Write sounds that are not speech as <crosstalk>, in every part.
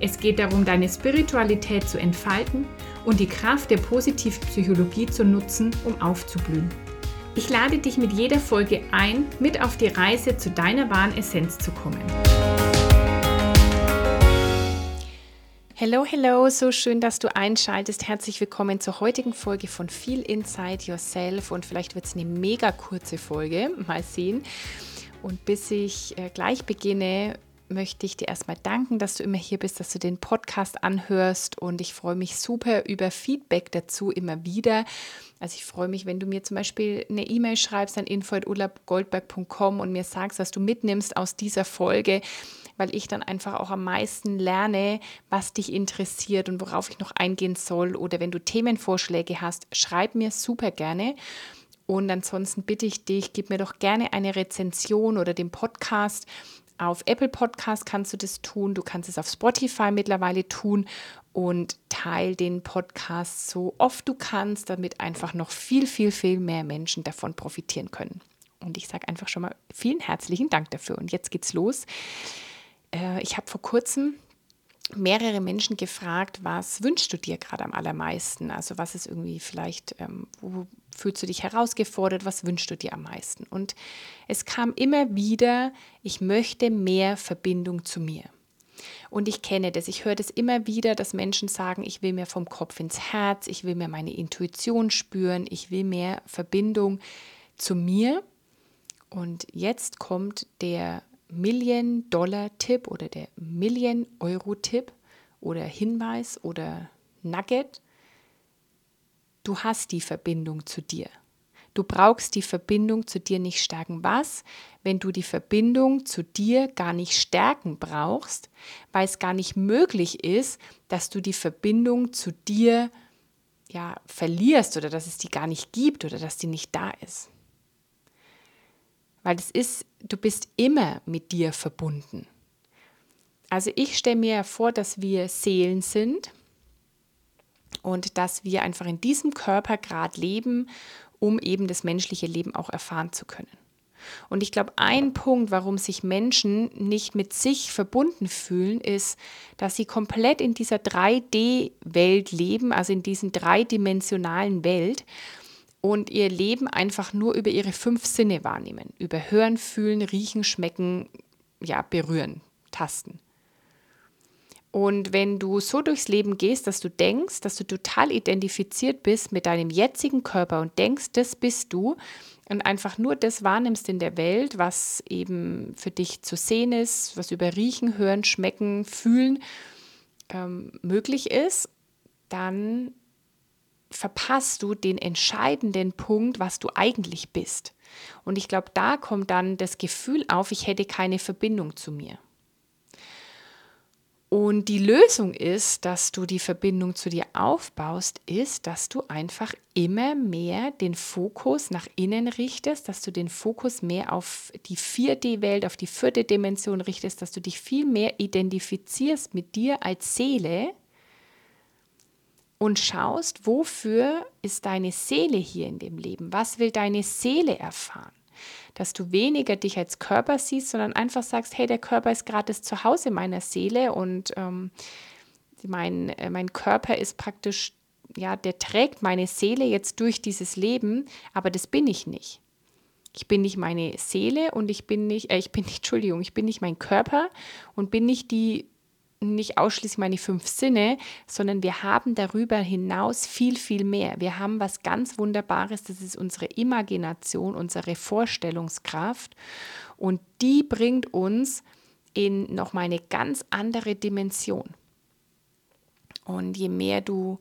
Es geht darum, deine Spiritualität zu entfalten und die Kraft der Positivpsychologie zu nutzen, um aufzublühen. Ich lade dich mit jeder Folge ein, mit auf die Reise zu deiner wahren Essenz zu kommen. Hello, hello, so schön, dass du einschaltest. Herzlich willkommen zur heutigen Folge von Feel Inside Yourself und vielleicht wird es eine mega kurze Folge, mal sehen. Und bis ich äh, gleich beginne, möchte ich dir erstmal danken, dass du immer hier bist, dass du den Podcast anhörst und ich freue mich super über Feedback dazu immer wieder. Also ich freue mich, wenn du mir zum Beispiel eine E-Mail schreibst an info.urlaubgoldberg.com und mir sagst, was du mitnimmst aus dieser Folge, weil ich dann einfach auch am meisten lerne, was dich interessiert und worauf ich noch eingehen soll. Oder wenn du Themenvorschläge hast, schreib mir super gerne. Und ansonsten bitte ich dich, gib mir doch gerne eine Rezension oder den Podcast auf Apple Podcast kannst du das tun, du kannst es auf Spotify mittlerweile tun und teil den Podcast so oft du kannst, damit einfach noch viel, viel, viel mehr Menschen davon profitieren können. Und ich sage einfach schon mal vielen herzlichen Dank dafür. Und jetzt geht's los. Äh, ich habe vor kurzem mehrere Menschen gefragt, was wünschst du dir gerade am allermeisten? Also was ist irgendwie vielleicht, ähm, wo fühlst du dich herausgefordert, was wünschst du dir am meisten? Und es kam immer wieder, ich möchte mehr Verbindung zu mir. Und ich kenne das, ich höre das immer wieder, dass Menschen sagen, ich will mehr vom Kopf ins Herz, ich will mehr meine Intuition spüren, ich will mehr Verbindung zu mir. Und jetzt kommt der Million-Dollar-Tipp oder der Million-Euro-Tipp oder Hinweis oder Nugget. Du hast die Verbindung zu dir. Du brauchst die Verbindung zu dir nicht stärken. Was, wenn du die Verbindung zu dir gar nicht stärken brauchst, weil es gar nicht möglich ist, dass du die Verbindung zu dir ja verlierst oder dass es die gar nicht gibt oder dass die nicht da ist? Weil es ist, du bist immer mit dir verbunden. Also ich stelle mir vor, dass wir Seelen sind und dass wir einfach in diesem Körper gerade leben, um eben das menschliche Leben auch erfahren zu können. Und ich glaube, ein Punkt, warum sich Menschen nicht mit sich verbunden fühlen, ist, dass sie komplett in dieser 3D-Welt leben, also in diesen dreidimensionalen Welt und ihr Leben einfach nur über ihre fünf Sinne wahrnehmen. Über Hören, Fühlen, Riechen, Schmecken, ja, berühren, tasten. Und wenn du so durchs Leben gehst, dass du denkst, dass du total identifiziert bist mit deinem jetzigen Körper und denkst, das bist du und einfach nur das wahrnimmst in der Welt, was eben für dich zu sehen ist, was über Riechen, Hören, Schmecken, Fühlen ähm, möglich ist, dann verpasst du den entscheidenden Punkt, was du eigentlich bist. Und ich glaube, da kommt dann das Gefühl auf, ich hätte keine Verbindung zu mir. Und die Lösung ist, dass du die Verbindung zu dir aufbaust, ist, dass du einfach immer mehr den Fokus nach innen richtest, dass du den Fokus mehr auf die 4D-Welt, auf die vierte Dimension richtest, dass du dich viel mehr identifizierst mit dir als Seele und schaust, wofür ist deine Seele hier in dem Leben? Was will deine Seele erfahren? Dass du weniger dich als Körper siehst, sondern einfach sagst, hey, der Körper ist gerade das Zuhause meiner Seele und ähm, mein, äh, mein Körper ist praktisch, ja, der trägt meine Seele jetzt durch dieses Leben, aber das bin ich nicht. Ich bin nicht meine Seele und ich bin nicht, äh, ich bin nicht, <laughs> Entschuldigung, ich bin nicht mein Körper und bin nicht die nicht ausschließlich meine fünf Sinne, sondern wir haben darüber hinaus viel, viel mehr. Wir haben was ganz Wunderbares, das ist unsere Imagination, unsere Vorstellungskraft und die bringt uns in nochmal eine ganz andere Dimension. Und je mehr du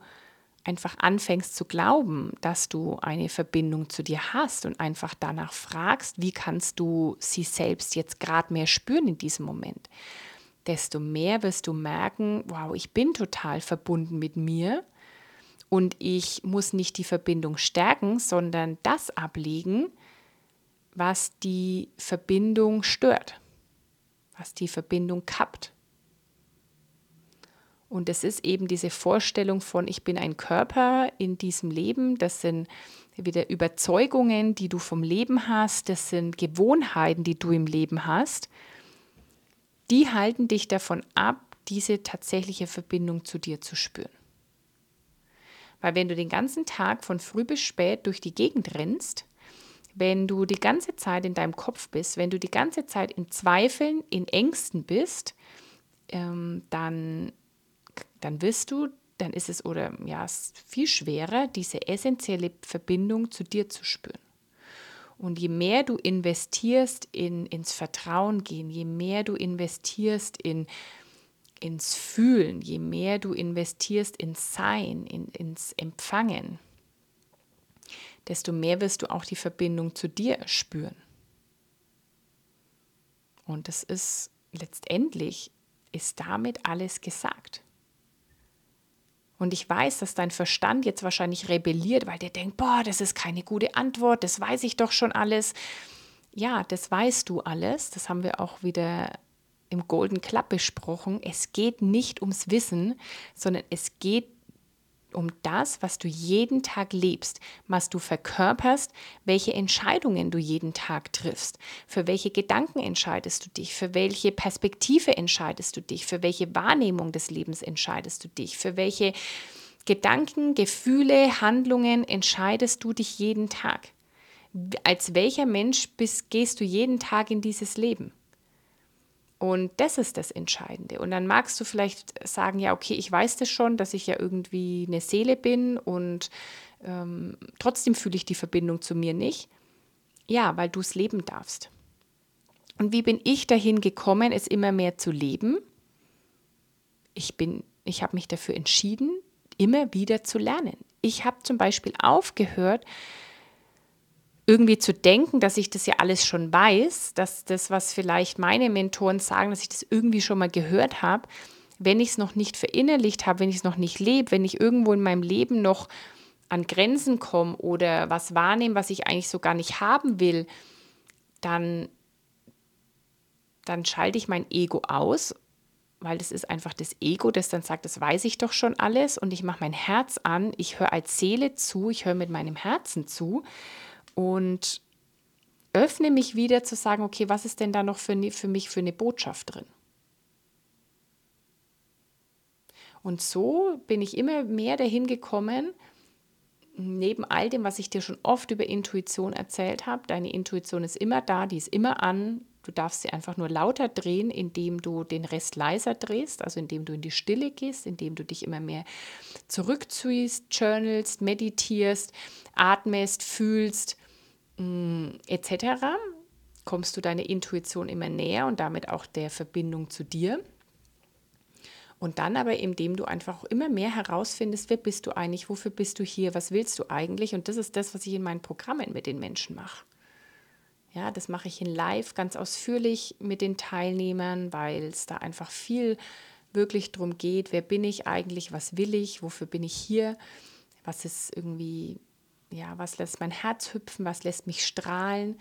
einfach anfängst zu glauben, dass du eine Verbindung zu dir hast und einfach danach fragst, wie kannst du sie selbst jetzt gerade mehr spüren in diesem Moment, desto mehr wirst du merken, wow, ich bin total verbunden mit mir Und ich muss nicht die Verbindung stärken, sondern das ablegen, was die Verbindung stört, was die Verbindung kappt. Und es ist eben diese Vorstellung von, ich bin ein Körper in diesem Leben. Das sind wieder Überzeugungen, die du vom Leben hast. Das sind Gewohnheiten, die du im Leben hast. Die halten dich davon ab, diese tatsächliche Verbindung zu dir zu spüren. Weil wenn du den ganzen Tag von früh bis spät durch die Gegend rennst, wenn du die ganze Zeit in deinem Kopf bist, wenn du die ganze Zeit in Zweifeln, in Ängsten bist, ähm, dann dann wirst du, dann ist es oder ja, es viel schwerer, diese essentielle Verbindung zu dir zu spüren. Und je mehr du investierst in, ins Vertrauen gehen, je mehr du investierst in, ins Fühlen, je mehr du investierst ins Sein, in, ins Empfangen, desto mehr wirst du auch die Verbindung zu dir spüren. Und das ist letztendlich, ist damit alles gesagt. Und ich weiß, dass dein Verstand jetzt wahrscheinlich rebelliert, weil der denkt, boah, das ist keine gute Antwort, das weiß ich doch schon alles. Ja, das weißt du alles. Das haben wir auch wieder im Golden Club besprochen. Es geht nicht ums Wissen, sondern es geht um das, was du jeden Tag lebst, was du verkörperst, welche Entscheidungen du jeden Tag triffst, für welche Gedanken entscheidest du dich, für welche Perspektive entscheidest du dich, für welche Wahrnehmung des Lebens entscheidest du dich, für welche Gedanken, Gefühle, Handlungen entscheidest du dich jeden Tag. Als welcher Mensch bist, gehst du jeden Tag in dieses Leben? Und das ist das Entscheidende. Und dann magst du vielleicht sagen, ja, okay, ich weiß das schon, dass ich ja irgendwie eine Seele bin und ähm, trotzdem fühle ich die Verbindung zu mir nicht. Ja, weil du es leben darfst. Und wie bin ich dahin gekommen, es immer mehr zu leben? Ich bin, ich habe mich dafür entschieden, immer wieder zu lernen. Ich habe zum Beispiel aufgehört, irgendwie zu denken, dass ich das ja alles schon weiß, dass das, was vielleicht meine Mentoren sagen, dass ich das irgendwie schon mal gehört habe, wenn ich es noch nicht verinnerlicht habe, wenn ich es noch nicht lebe, wenn ich irgendwo in meinem Leben noch an Grenzen komme oder was wahrnehme, was ich eigentlich so gar nicht haben will, dann, dann schalte ich mein Ego aus, weil das ist einfach das Ego, das dann sagt, das weiß ich doch schon alles und ich mache mein Herz an, ich höre als Seele zu, ich höre mit meinem Herzen zu und öffne mich wieder zu sagen, okay, was ist denn da noch für, ne, für mich für eine Botschaft drin? Und so bin ich immer mehr dahin gekommen, neben all dem, was ich dir schon oft über Intuition erzählt habe, deine Intuition ist immer da, die ist immer an. Du darfst sie einfach nur lauter drehen, indem du den Rest leiser drehst, also indem du in die Stille gehst, indem du dich immer mehr zurückziehst, journalst, meditierst, atmest, fühlst etc., kommst du deiner Intuition immer näher und damit auch der Verbindung zu dir. Und dann aber, indem du einfach immer mehr herausfindest, wer bist du eigentlich, wofür bist du hier, was willst du eigentlich? Und das ist das, was ich in meinen Programmen mit den Menschen mache. Ja, das mache ich in Live ganz ausführlich mit den Teilnehmern, weil es da einfach viel wirklich darum geht, wer bin ich eigentlich, was will ich, wofür bin ich hier, was ist irgendwie ja, was lässt mein Herz hüpfen, was lässt mich strahlen.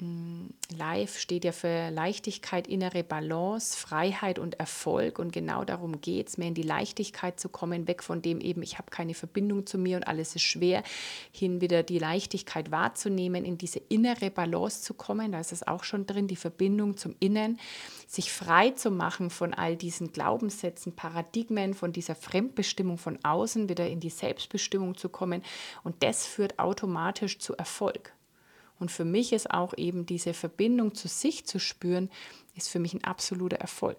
Mm, Live steht ja für Leichtigkeit, innere Balance, Freiheit und Erfolg. Und genau darum geht es, mehr in die Leichtigkeit zu kommen, weg von dem eben, ich habe keine Verbindung zu mir und alles ist schwer, hin wieder die Leichtigkeit wahrzunehmen, in diese innere Balance zu kommen. Da ist es auch schon drin, die Verbindung zum Innen, sich frei zu machen von all diesen Glaubenssätzen, Paradigmen, von dieser Fremdbestimmung von außen, wieder in die Selbstbestimmung zu kommen. Und das führt automatisch zu Erfolg. Und für mich ist auch eben diese Verbindung zu sich zu spüren, ist für mich ein absoluter Erfolg.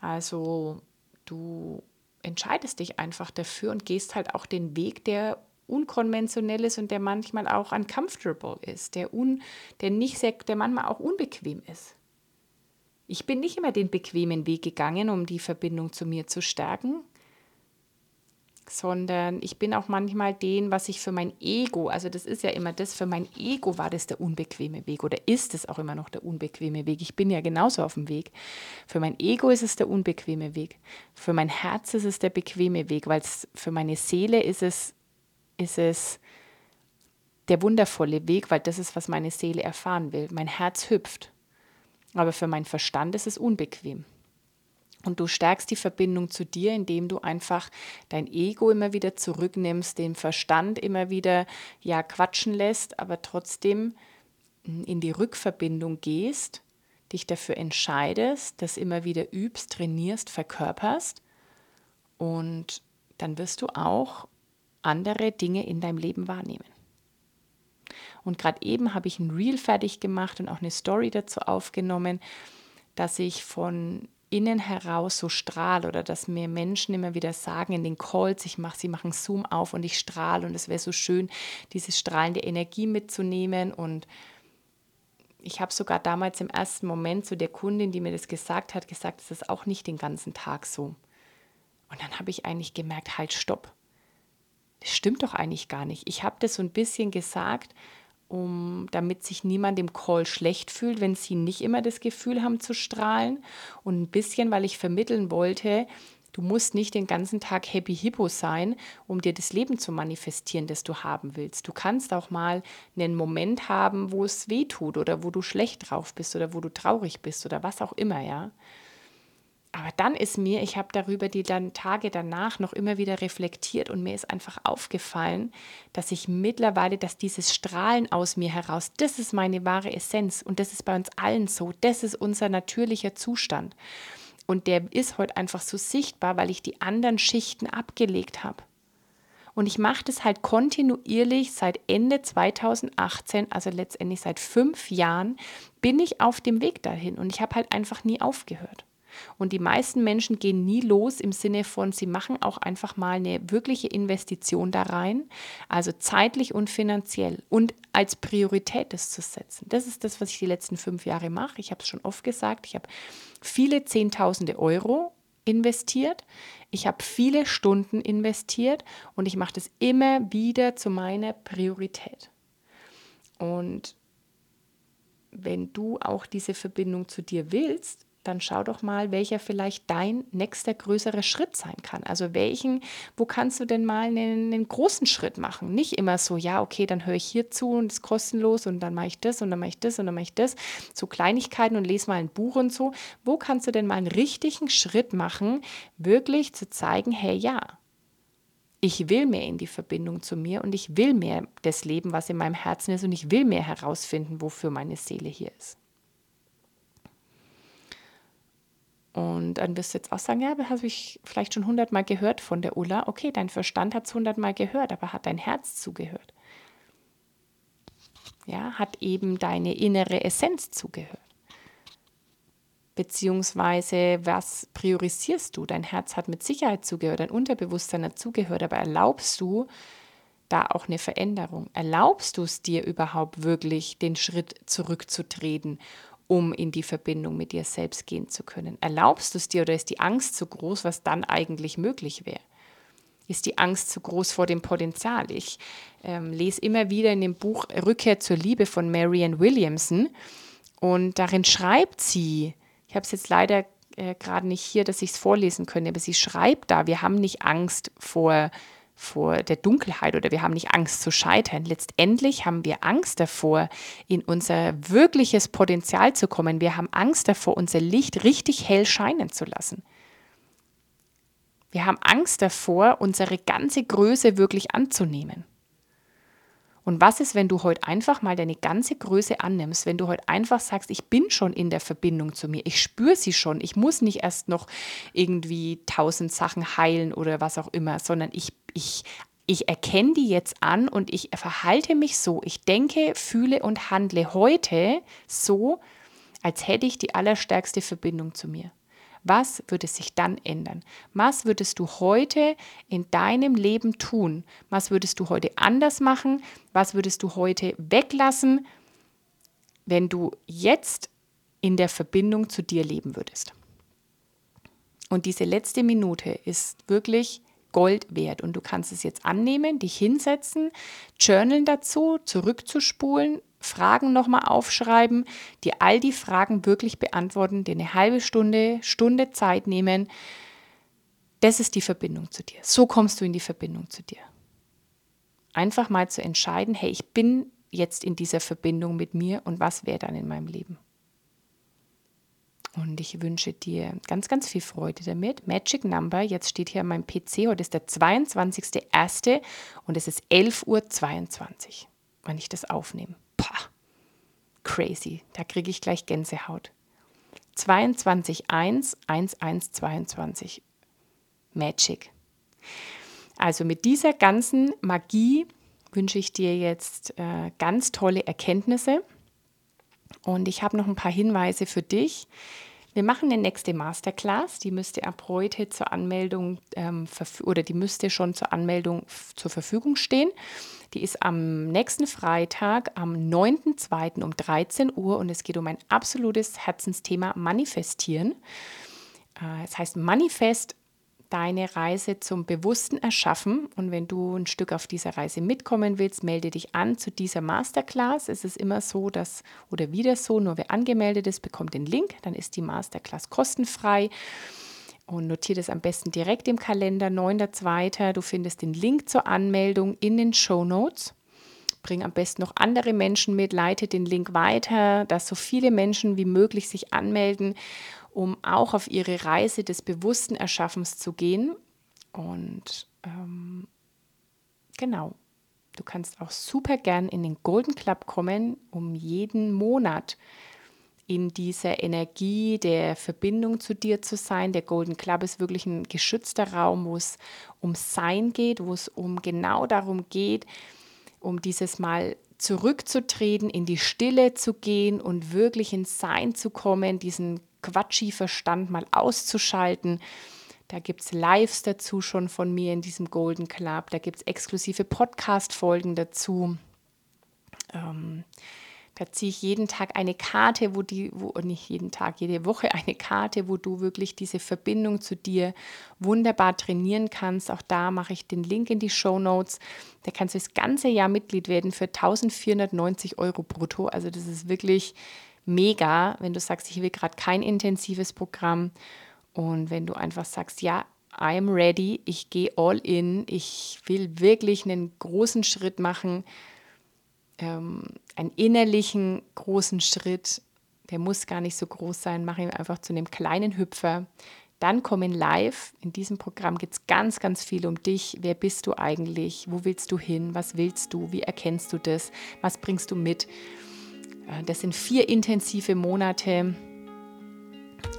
Also du entscheidest dich einfach dafür und gehst halt auch den Weg, der unkonventionell ist und der manchmal auch uncomfortable ist, der, un, der, nicht sehr, der manchmal auch unbequem ist. Ich bin nicht immer den bequemen Weg gegangen, um die Verbindung zu mir zu stärken, sondern ich bin auch manchmal den, was ich für mein Ego, also das ist ja immer das, für mein Ego war das der unbequeme Weg oder ist es auch immer noch der unbequeme Weg. Ich bin ja genauso auf dem Weg. Für mein Ego ist es der unbequeme Weg. Für mein Herz ist es der bequeme Weg, weil es für meine Seele ist es, ist es der wundervolle Weg, weil das ist, was meine Seele erfahren will. Mein Herz hüpft. Aber für meinen Verstand ist es unbequem. Und du stärkst die Verbindung zu dir, indem du einfach dein Ego immer wieder zurücknimmst, den Verstand immer wieder ja quatschen lässt, aber trotzdem in die Rückverbindung gehst, dich dafür entscheidest, das immer wieder übst, trainierst, verkörperst und dann wirst du auch andere Dinge in deinem Leben wahrnehmen. Und gerade eben habe ich ein Reel fertig gemacht und auch eine Story dazu aufgenommen, dass ich von innen heraus so strahle oder dass mir Menschen immer wieder sagen in den Calls, ich mache, sie machen Zoom auf und ich strahle und es wäre so schön, diese strahlende Energie mitzunehmen und ich habe sogar damals im ersten Moment zu der Kundin, die mir das gesagt hat, gesagt, es ist auch nicht den ganzen Tag so. Und dann habe ich eigentlich gemerkt, halt, stopp. Das stimmt doch eigentlich gar nicht. Ich habe das so ein bisschen gesagt, um, damit sich niemand im Call schlecht fühlt, wenn sie nicht immer das Gefühl haben zu strahlen. Und ein bisschen, weil ich vermitteln wollte, du musst nicht den ganzen Tag Happy Hippo sein, um dir das Leben zu manifestieren, das du haben willst. Du kannst auch mal einen Moment haben, wo es weh tut oder wo du schlecht drauf bist oder wo du traurig bist oder was auch immer, ja. Aber dann ist mir, ich habe darüber die dann Tage danach noch immer wieder reflektiert und mir ist einfach aufgefallen, dass ich mittlerweile, dass dieses Strahlen aus mir heraus, das ist meine wahre Essenz und das ist bei uns allen so, das ist unser natürlicher Zustand. Und der ist heute einfach so sichtbar, weil ich die anderen Schichten abgelegt habe. Und ich mache das halt kontinuierlich seit Ende 2018, also letztendlich seit fünf Jahren, bin ich auf dem Weg dahin und ich habe halt einfach nie aufgehört. Und die meisten Menschen gehen nie los im Sinne von, sie machen auch einfach mal eine wirkliche Investition da rein, also zeitlich und finanziell und als Priorität das zu setzen. Das ist das, was ich die letzten fünf Jahre mache. Ich habe es schon oft gesagt, ich habe viele Zehntausende Euro investiert. Ich habe viele Stunden investiert und ich mache das immer wieder zu meiner Priorität. Und wenn du auch diese Verbindung zu dir willst, dann schau doch mal, welcher vielleicht dein nächster größerer Schritt sein kann. Also welchen, wo kannst du denn mal einen, einen großen Schritt machen? Nicht immer so, ja, okay, dann höre ich hier zu und ist kostenlos und dann mache ich das und dann mache ich das und dann mache ich das. So Kleinigkeiten und lese mal ein Buch und so. Wo kannst du denn mal einen richtigen Schritt machen, wirklich zu zeigen, hey, ja, ich will mehr in die Verbindung zu mir und ich will mehr das Leben, was in meinem Herzen ist und ich will mehr herausfinden, wofür meine Seele hier ist. Und dann wirst du jetzt auch sagen, ja, das habe ich vielleicht schon hundertmal gehört von der Ulla. Okay, dein Verstand hat es hundertmal gehört, aber hat dein Herz zugehört? Ja, hat eben deine innere Essenz zugehört? Beziehungsweise, was priorisierst du? Dein Herz hat mit Sicherheit zugehört, dein Unterbewusstsein hat zugehört, aber erlaubst du da auch eine Veränderung? Erlaubst du es dir überhaupt wirklich, den Schritt zurückzutreten um in die Verbindung mit dir selbst gehen zu können? Erlaubst du es dir oder ist die Angst zu groß, was dann eigentlich möglich wäre? Ist die Angst zu groß vor dem Potenzial? Ich ähm, lese immer wieder in dem Buch Rückkehr zur Liebe von Marianne Williamson und darin schreibt sie, ich habe es jetzt leider äh, gerade nicht hier, dass ich es vorlesen könnte, aber sie schreibt da, wir haben nicht Angst vor vor der Dunkelheit oder wir haben nicht Angst zu scheitern. Letztendlich haben wir Angst davor, in unser wirkliches Potenzial zu kommen. Wir haben Angst davor, unser Licht richtig hell scheinen zu lassen. Wir haben Angst davor, unsere ganze Größe wirklich anzunehmen. Und was ist, wenn du heute einfach mal deine ganze Größe annimmst, wenn du heute einfach sagst, ich bin schon in der Verbindung zu mir, ich spüre sie schon, ich muss nicht erst noch irgendwie tausend Sachen heilen oder was auch immer, sondern ich, ich, ich erkenne die jetzt an und ich verhalte mich so, ich denke, fühle und handle heute so, als hätte ich die allerstärkste Verbindung zu mir. Was würde sich dann ändern? Was würdest du heute in deinem Leben tun? Was würdest du heute anders machen? Was würdest du heute weglassen, wenn du jetzt in der Verbindung zu dir leben würdest? Und diese letzte Minute ist wirklich Gold wert. Und du kannst es jetzt annehmen, dich hinsetzen, journalen dazu, zurückzuspulen, Fragen nochmal aufschreiben, dir all die Fragen wirklich beantworten, dir eine halbe Stunde, Stunde Zeit nehmen. Das ist die Verbindung zu dir. So kommst du in die Verbindung zu dir. Einfach mal zu entscheiden, hey, ich bin jetzt in dieser Verbindung mit mir und was wäre dann in meinem Leben. Und ich wünsche dir ganz, ganz viel Freude damit. Magic Number, jetzt steht hier an meinem PC, heute ist der 22.01. und es ist 11.22 Uhr, wenn ich das aufnehme. Pah, crazy, da kriege ich gleich Gänsehaut. 22.1.1122. Magic. Also mit dieser ganzen Magie wünsche ich dir jetzt äh, ganz tolle Erkenntnisse. Und ich habe noch ein paar Hinweise für dich. Wir machen eine nächste Masterclass, die müsste ab heute zur Anmeldung ähm, oder die müsste schon zur Anmeldung zur Verfügung stehen. Die ist am nächsten Freitag, am 9.2. um 13 Uhr und es geht um ein absolutes Herzensthema Manifestieren. Äh, es heißt Manifest deine Reise zum bewussten Erschaffen. Und wenn du ein Stück auf dieser Reise mitkommen willst, melde dich an zu dieser Masterclass. Es ist immer so, dass, oder wieder so, nur wer angemeldet ist, bekommt den Link. Dann ist die Masterclass kostenfrei. Und notiere das am besten direkt im Kalender, 9.2. Du findest den Link zur Anmeldung in den Show Notes. Bring am besten noch andere Menschen mit, leite den Link weiter, dass so viele Menschen wie möglich sich anmelden um auch auf ihre Reise des bewussten Erschaffens zu gehen. Und ähm, genau, du kannst auch super gern in den Golden Club kommen, um jeden Monat in dieser Energie der Verbindung zu dir zu sein. Der Golden Club ist wirklich ein geschützter Raum, wo es um Sein geht, wo es um genau darum geht, um dieses Mal zurückzutreten, in die Stille zu gehen und wirklich ins Sein zu kommen, diesen Quatschi-Verstand mal auszuschalten. Da gibt es Lives dazu schon von mir in diesem Golden Club. Da gibt es exklusive Podcast-Folgen dazu. Ähm, da ziehe ich jeden Tag eine Karte, wo die, wo nicht jeden Tag, jede Woche <laughs> eine Karte, wo du wirklich diese Verbindung zu dir wunderbar trainieren kannst. Auch da mache ich den Link in die Show Notes. Da kannst du das ganze Jahr Mitglied werden für 1490 Euro brutto. Also das ist wirklich mega, wenn du sagst, ich will gerade kein intensives Programm und wenn du einfach sagst, ja, I'm ready, ich gehe all in, ich will wirklich einen großen Schritt machen, ähm, einen innerlichen großen Schritt, der muss gar nicht so groß sein, mache ihn einfach zu einem kleinen Hüpfer. Dann kommen live. In diesem Programm geht es ganz, ganz viel um dich. Wer bist du eigentlich? Wo willst du hin? Was willst du? Wie erkennst du das? Was bringst du mit? Äh, das sind vier intensive Monate.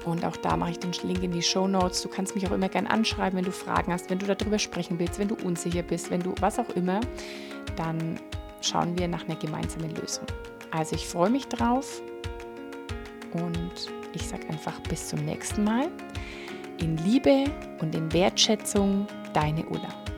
Und auch da mache ich den Link in die Show Notes. Du kannst mich auch immer gerne anschreiben, wenn du Fragen hast, wenn du darüber sprechen willst, wenn du unsicher bist, wenn du was auch immer. Dann schauen wir nach einer gemeinsamen Lösung. Also ich freue mich drauf und ich sage einfach bis zum nächsten Mal. In Liebe und in Wertschätzung, deine Ulla.